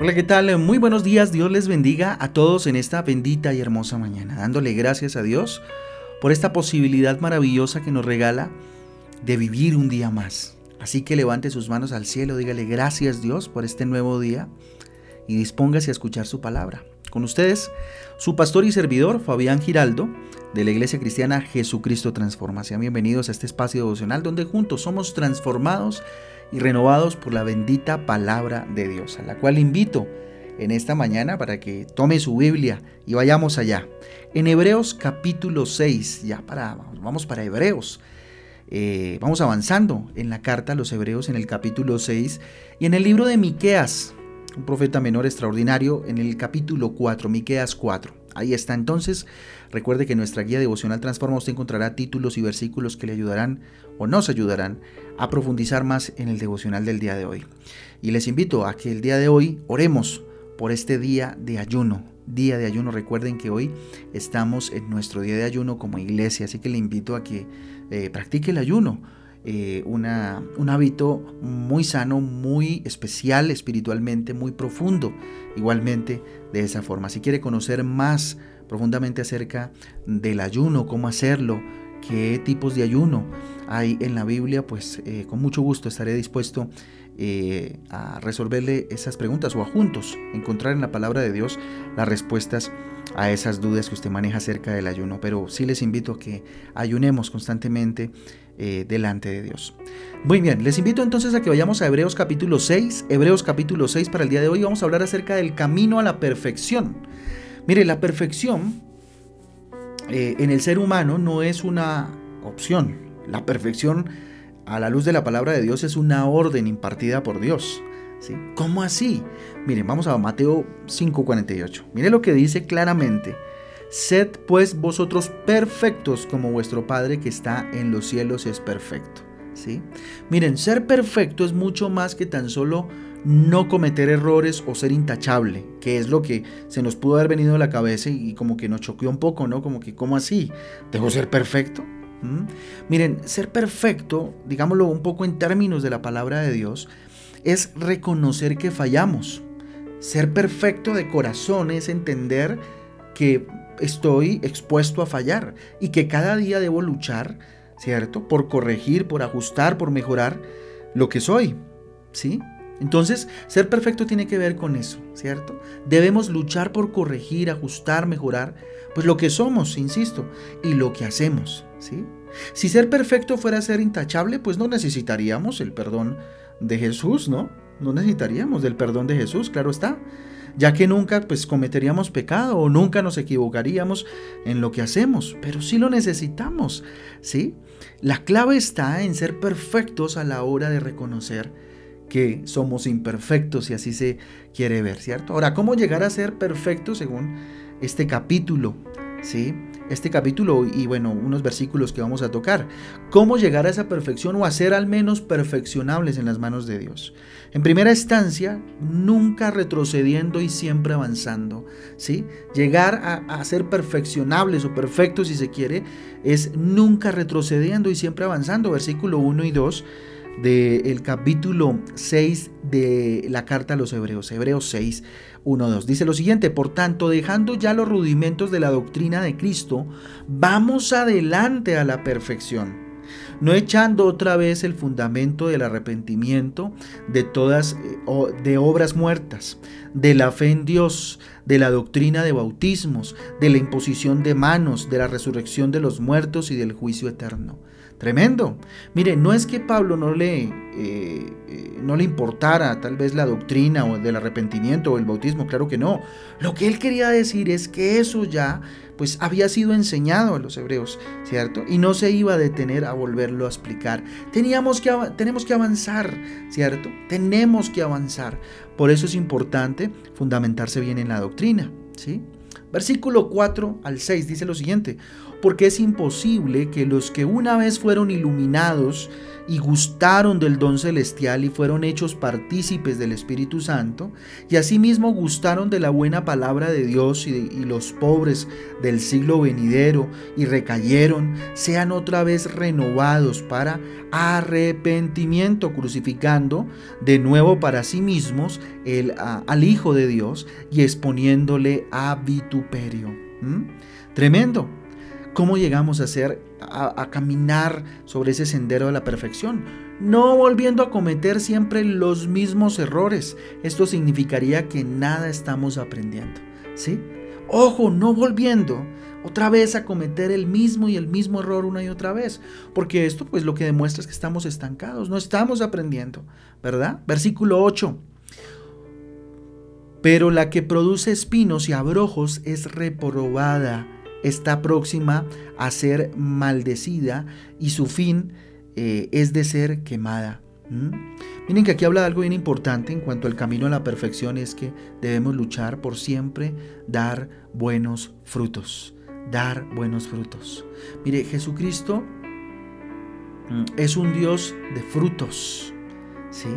Hola, ¿qué tal? Muy buenos días. Dios les bendiga a todos en esta bendita y hermosa mañana, dándole gracias a Dios por esta posibilidad maravillosa que nos regala de vivir un día más. Así que levante sus manos al cielo, dígale gracias Dios por este nuevo día y dispóngase a escuchar su palabra. Con ustedes, su pastor y servidor, Fabián Giraldo, de la Iglesia Cristiana Jesucristo Transforma. Sean bienvenidos a este espacio devocional donde juntos somos transformados y renovados por la bendita palabra de Dios, a la cual invito en esta mañana para que tome su Biblia y vayamos allá. En Hebreos capítulo 6, ya para, vamos para Hebreos. Eh, vamos avanzando en la carta a los Hebreos en el capítulo 6 y en el libro de Miqueas, un profeta menor extraordinario, en el capítulo 4, Miqueas 4. Ahí está entonces. Recuerde que nuestra guía devocional Transforma usted encontrará títulos y versículos que le ayudarán o nos ayudarán a profundizar más en el devocional del día de hoy. Y les invito a que el día de hoy oremos por este día de ayuno. Día de ayuno, recuerden que hoy estamos en nuestro día de ayuno como iglesia, así que le invito a que eh, practique el ayuno. Eh, una, un hábito muy sano, muy especial espiritualmente, muy profundo, igualmente de esa forma. Si quiere conocer más profundamente acerca del ayuno, cómo hacerlo, qué tipos de ayuno hay en la Biblia, pues eh, con mucho gusto estaré dispuesto eh, a resolverle esas preguntas o a juntos encontrar en la palabra de Dios las respuestas a esas dudas que usted maneja acerca del ayuno. Pero sí les invito a que ayunemos constantemente eh, delante de Dios. Muy bien, les invito entonces a que vayamos a Hebreos capítulo 6. Hebreos capítulo 6 para el día de hoy vamos a hablar acerca del camino a la perfección. Mire, la perfección eh, en el ser humano no es una opción. La perfección a la luz de la palabra de Dios es una orden impartida por Dios. ¿sí? ¿Cómo así? Miren, vamos a Mateo 5:48. Mire lo que dice claramente. Sed pues vosotros perfectos como vuestro Padre que está en los cielos es perfecto. ¿sí? Miren, ser perfecto es mucho más que tan solo no cometer errores o ser intachable, que es lo que se nos pudo haber venido a la cabeza y como que nos choqueó un poco, ¿no? Como que, ¿cómo así? ¿Debo ser perfecto? Miren, ser perfecto, digámoslo un poco en términos de la palabra de Dios, es reconocer que fallamos. Ser perfecto de corazón es entender que estoy expuesto a fallar y que cada día debo luchar, ¿cierto? Por corregir, por ajustar, por mejorar lo que soy, ¿sí? Entonces, ser perfecto tiene que ver con eso, ¿cierto? Debemos luchar por corregir, ajustar, mejorar, pues lo que somos, insisto, y lo que hacemos, ¿sí? Si ser perfecto fuera ser intachable, pues no necesitaríamos el perdón de Jesús, ¿no? No necesitaríamos del perdón de Jesús, claro está, ya que nunca pues cometeríamos pecado o nunca nos equivocaríamos en lo que hacemos, pero sí lo necesitamos, ¿sí? La clave está en ser perfectos a la hora de reconocer que somos imperfectos y así se quiere ver, ¿cierto? Ahora, ¿cómo llegar a ser perfectos según este capítulo? ¿Sí? Este capítulo y bueno, unos versículos que vamos a tocar. ¿Cómo llegar a esa perfección o a ser al menos perfeccionables en las manos de Dios? En primera instancia, nunca retrocediendo y siempre avanzando, ¿sí? Llegar a, ser perfeccionables o perfectos si se quiere es nunca retrocediendo y siempre avanzando. Versículo 1 y 2 del capítulo 6 de la carta a los Hebreos, Hebreos 6, 1, 2. Dice lo siguiente, por tanto, dejando ya los rudimentos de la doctrina de Cristo, vamos adelante a la perfección no echando otra vez el fundamento del arrepentimiento de todas eh, de obras muertas, de la fe en Dios, de la doctrina de bautismos, de la imposición de manos, de la resurrección de los muertos y del juicio eterno. Tremendo. Mire, no es que Pablo no le, eh, eh, no le importara tal vez la doctrina o del arrepentimiento o el bautismo, claro que no. Lo que él quería decir es que eso ya pues había sido enseñado a los hebreos, ¿cierto? Y no se iba a detener a volverlo a explicar. Teníamos que, tenemos que avanzar, ¿cierto? Tenemos que avanzar. Por eso es importante fundamentarse bien en la doctrina, ¿sí? Versículo 4 al 6 dice lo siguiente, porque es imposible que los que una vez fueron iluminados y gustaron del don celestial y fueron hechos partícipes del Espíritu Santo, y asimismo gustaron de la buena palabra de Dios y, los pobres del siglo venidero y recayeron, sean otra vez renovados para arrepentimiento, crucificando de nuevo para sí mismos el, al Hijo de Dios y exponiéndole a. Tremendo. ¿Cómo llegamos a ser, a, a, caminar sobre ese sendero de la perfección? No volviendo a cometer siempre los mismos errores. Esto significaría que nada estamos aprendiendo. ¿Sí? Ojo, no volviendo otra vez a cometer el mismo y el mismo error una y otra vez. Porque esto pues lo que demuestra es que estamos estancados, no estamos aprendiendo, ¿verdad? Versículo 8. Pero la que produce espinos y abrojos es reprobada está próxima a ser maldecida y su fin eh, es de ser quemada. ¿Mm? Miren que aquí habla de algo bien importante en cuanto al camino a la perfección, es que debemos luchar por siempre dar buenos frutos, dar buenos frutos. Mire, Jesucristo mm, es un Dios de frutos, ¿sí?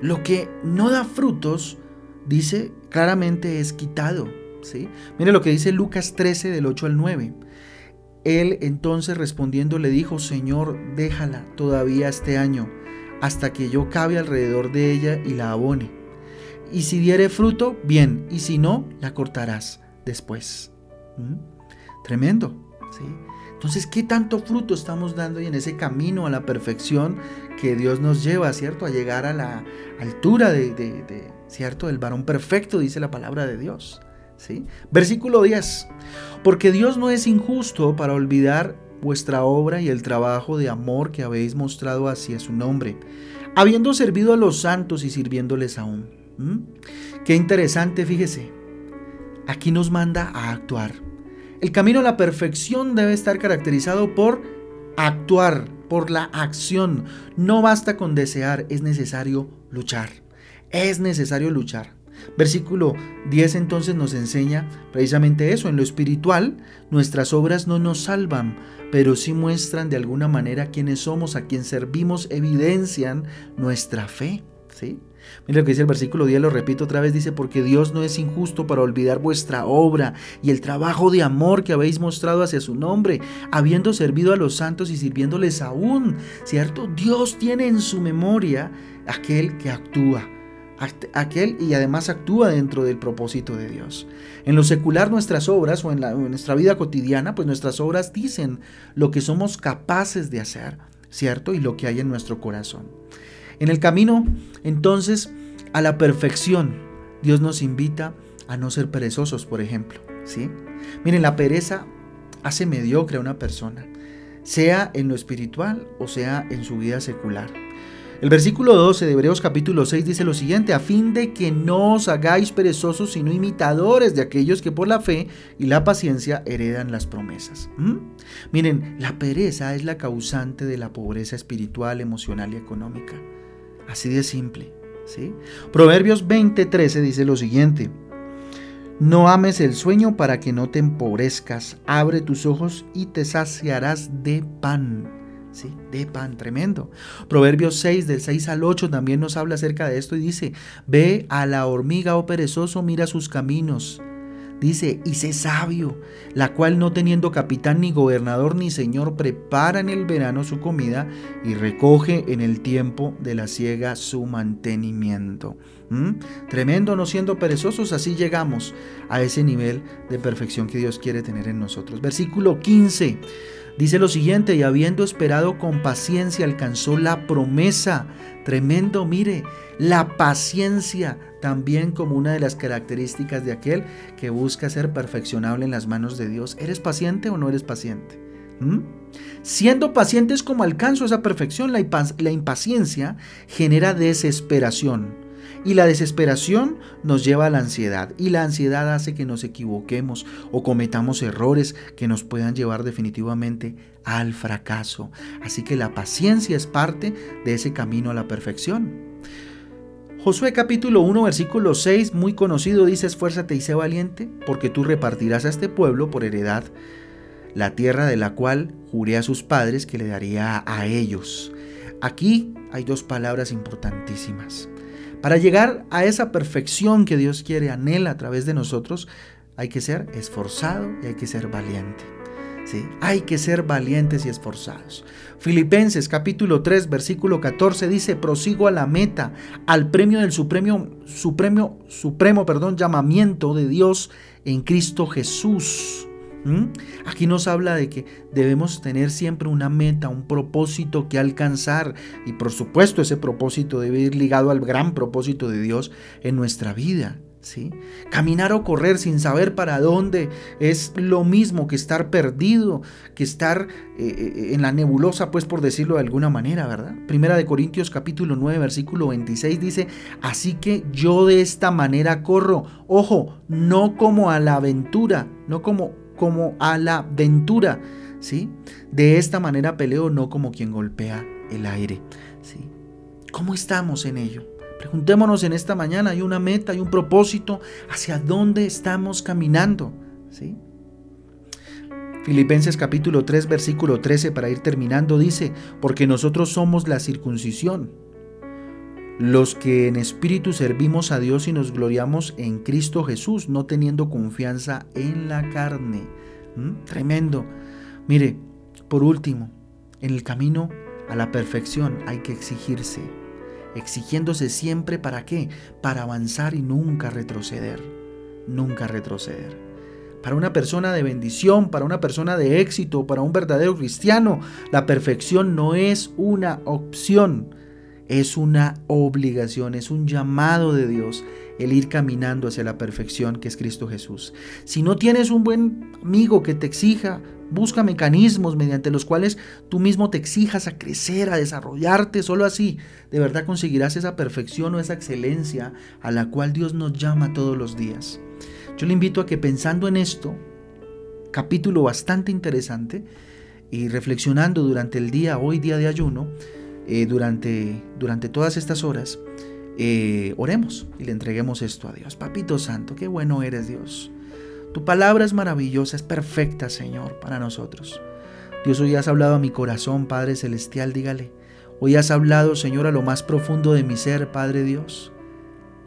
Lo que no da frutos, dice claramente, es quitado. Mire lo que dice Lucas 13 del 8 al 9. Él entonces respondiendo le dijo, Señor, déjala todavía este año, hasta que yo cabe alrededor de ella y la abone. Y si diere fruto, bien, y si no, la cortarás después. ¿Mm? Tremendo, ¿sí? Entonces, ¿qué tanto fruto estamos dando y en ese camino a la perfección que Dios nos lleva, ¿cierto? A llegar a la altura de, ¿cierto? Del varón perfecto, dice la palabra de Dios. Versículo 10. Porque Dios no es injusto para olvidar vuestra obra y el trabajo de amor que habéis mostrado hacia su nombre, habiendo servido a los santos y sirviéndoles aún. ¿Mm? Qué interesante, fíjese. Aquí nos manda a actuar. El camino a la perfección debe estar caracterizado por actuar, por la acción. No basta con desear, es necesario luchar. Es necesario luchar. Versículo 10 entonces nos enseña precisamente eso. En lo espiritual, nuestras obras no nos salvan, pero sí muestran de alguna manera quiénes somos, a quien servimos, evidencian nuestra fe. ¿sí? Mira lo que dice el versículo 10, lo repito otra vez, dice, porque Dios no es injusto para olvidar vuestra obra y el trabajo de amor que habéis mostrado hacia su nombre, habiendo servido a los santos y sirviéndoles aún, ¿cierto? Dios tiene en su memoria aquel que actúa aquel y además actúa dentro del propósito de Dios. En lo secular nuestras obras o en, la, en, nuestra vida cotidiana, pues nuestras obras dicen lo que somos capaces de hacer, ¿cierto? Y lo que hay en nuestro corazón. En el camino, entonces, a la perfección, Dios nos invita a no ser perezosos, por ejemplo, ¿sí? Miren, la pereza hace mediocre a una persona, sea en lo espiritual o sea en su vida secular. El versículo 12 de Hebreos capítulo 6 dice lo siguiente, a fin de que no os hagáis perezosos, sino imitadores de aquellos que por la fe y la paciencia heredan las promesas. ¿Mm? Miren, la pereza es la causante de la pobreza espiritual, emocional y económica. Así de simple. ¿sí? Proverbios 20:13 dice lo siguiente, no ames el sueño para que no te empobrezcas, abre tus ojos y te saciarás de pan de pan, tremendo. Proverbios 6, del 6 al 8 también nos habla acerca de esto y dice, ve a la hormiga, oh perezoso, mira sus caminos. Dice, y sé sabio, la cual no teniendo capitán ni gobernador ni señor, prepara en el verano su comida y recoge en el tiempo de la siega su mantenimiento. ¿Mm? Tremendo, no siendo perezosos, así llegamos a ese nivel de perfección que Dios quiere tener en nosotros. Versículo 15. Dice lo siguiente, y habiendo esperado con paciencia alcanzó la promesa. Tremendo, mire, la paciencia también como una de las características de aquel que busca ser perfeccionable en las manos de Dios. ¿Eres paciente o no eres paciente? ¿Mm? Siendo pacientes como alcanzo esa perfección, la, la impaciencia genera desesperación y la desesperación nos lleva a la ansiedad. Y la ansiedad hace que nos equivoquemos o cometamos errores que nos puedan llevar definitivamente al fracaso. Así que la paciencia es parte de ese camino a la perfección. Josué capítulo 1 versículo 6, muy conocido, dice, esfuérzate y sé valiente, porque tú repartirás a este pueblo por heredad la tierra de la cual juré a sus padres que le daría a ellos. Aquí hay dos palabras importantísimas. Para llegar a esa perfección que Dios quiere, anhela a través de nosotros, hay que ser esforzado y hay que ser valiente. ¿sí? Hay que ser valientes y esforzados. Filipenses capítulo 3 versículo 14 dice, prosigo a la meta, al premio del supremo, supremo, supremo perdón, llamamiento de Dios en Cristo Jesús. ¿Mm? Aquí nos habla de que debemos tener siempre una meta, un propósito que alcanzar y por supuesto ese propósito debe ir ligado al gran propósito de Dios en nuestra vida. ¿Sí? Caminar o correr sin saber para dónde es lo mismo que estar perdido, que estar eh, eh, en la nebulosa, pues por decirlo de alguna manera, ¿verdad? Primera de Corintios capítulo 9, versículo 26 dice, así que yo de esta manera corro, ojo, no como a la aventura, no como como a la ventura, ¿sí? De esta manera peleo no como quien golpea el aire, ¿sí? ¿Cómo estamos en ello? Preguntémonos en esta mañana, hay una meta, hay un propósito, hacia dónde estamos caminando, ¿sí? Filipenses capítulo 3 versículo 13 para ir terminando dice, porque nosotros somos la circuncisión, los que en espíritu servimos a Dios y nos gloriamos en Cristo Jesús, no teniendo confianza en la carne. ¿Mm? Tremendo. Mire, por último, en el camino a la perfección hay que exigirse, exigiéndose siempre para qué? Para avanzar y nunca retroceder, nunca retroceder. Para una persona de bendición, para una persona de éxito, para un verdadero cristiano, la perfección no es una opción, es una obligación, es un llamado de Dios el ir caminando hacia la perfección que es Cristo Jesús. Si no tienes un buen amigo que te exija, busca mecanismos mediante los cuales tú mismo te exijas a crecer, a desarrollarte. Solo así de verdad conseguirás esa perfección o esa excelencia a la cual Dios nos llama todos los días. Yo le invito a que pensando en esto, capítulo bastante interesante, y reflexionando durante el día, hoy día de ayuno, eh, durante, durante todas estas horas, eh, oremos y le entreguemos esto a Dios. Papito Santo, qué bueno eres Dios. Tu palabra es maravillosa, es perfecta, Señor, para nosotros. Dios, hoy has hablado a mi corazón, Padre Celestial, dígale. Hoy has hablado, Señor, a lo más profundo de mi ser, Padre Dios.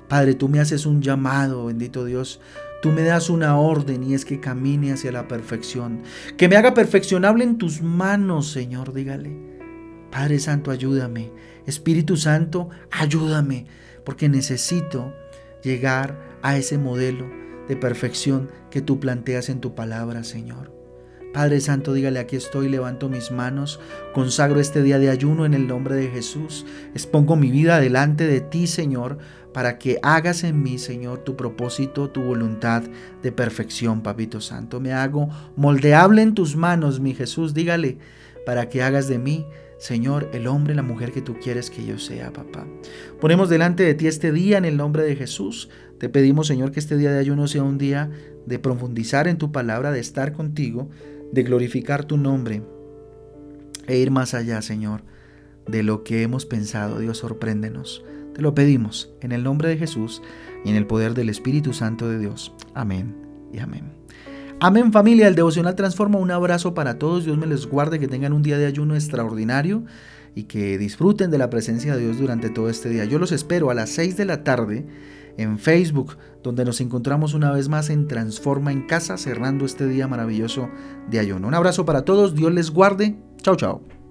Padre, tú me haces un llamado, bendito Dios. Tú me das una orden y es que camine hacia la perfección. Que me haga perfeccionable en tus manos, Señor, dígale. Padre Santo, ayúdame. Espíritu Santo, ayúdame, porque necesito llegar a ese modelo de perfección que tú planteas en tu palabra, Señor. Padre Santo, dígale, aquí estoy, levanto mis manos, consagro este día de ayuno en el nombre de Jesús, expongo mi vida delante de ti, Señor, para que hagas en mí, Señor, tu propósito, tu voluntad de perfección, Papito Santo. Me hago moldeable en tus manos, mi Jesús, dígale, para que hagas de mí Señor, el hombre, la mujer que tú quieres que yo sea, papá. Ponemos delante de ti este día en el nombre de Jesús. Te pedimos, Señor, que este día de ayuno sea un día de profundizar en tu palabra, de estar contigo, de glorificar tu nombre e ir más allá, Señor, de lo que hemos pensado. Dios, sorpréndenos. Te lo pedimos en el nombre de Jesús y en el poder del Espíritu Santo de Dios. Amén y amén. Amén familia, el devocional transforma. Un abrazo para todos. Dios me les guarde, que tengan un día de ayuno extraordinario y que disfruten de la presencia de Dios durante todo este día. Yo los espero a las 6 de la tarde en Facebook, donde nos encontramos una vez más en Transforma en Casa, cerrando este día maravilloso de ayuno. Un abrazo para todos, Dios les guarde. Chao, chao.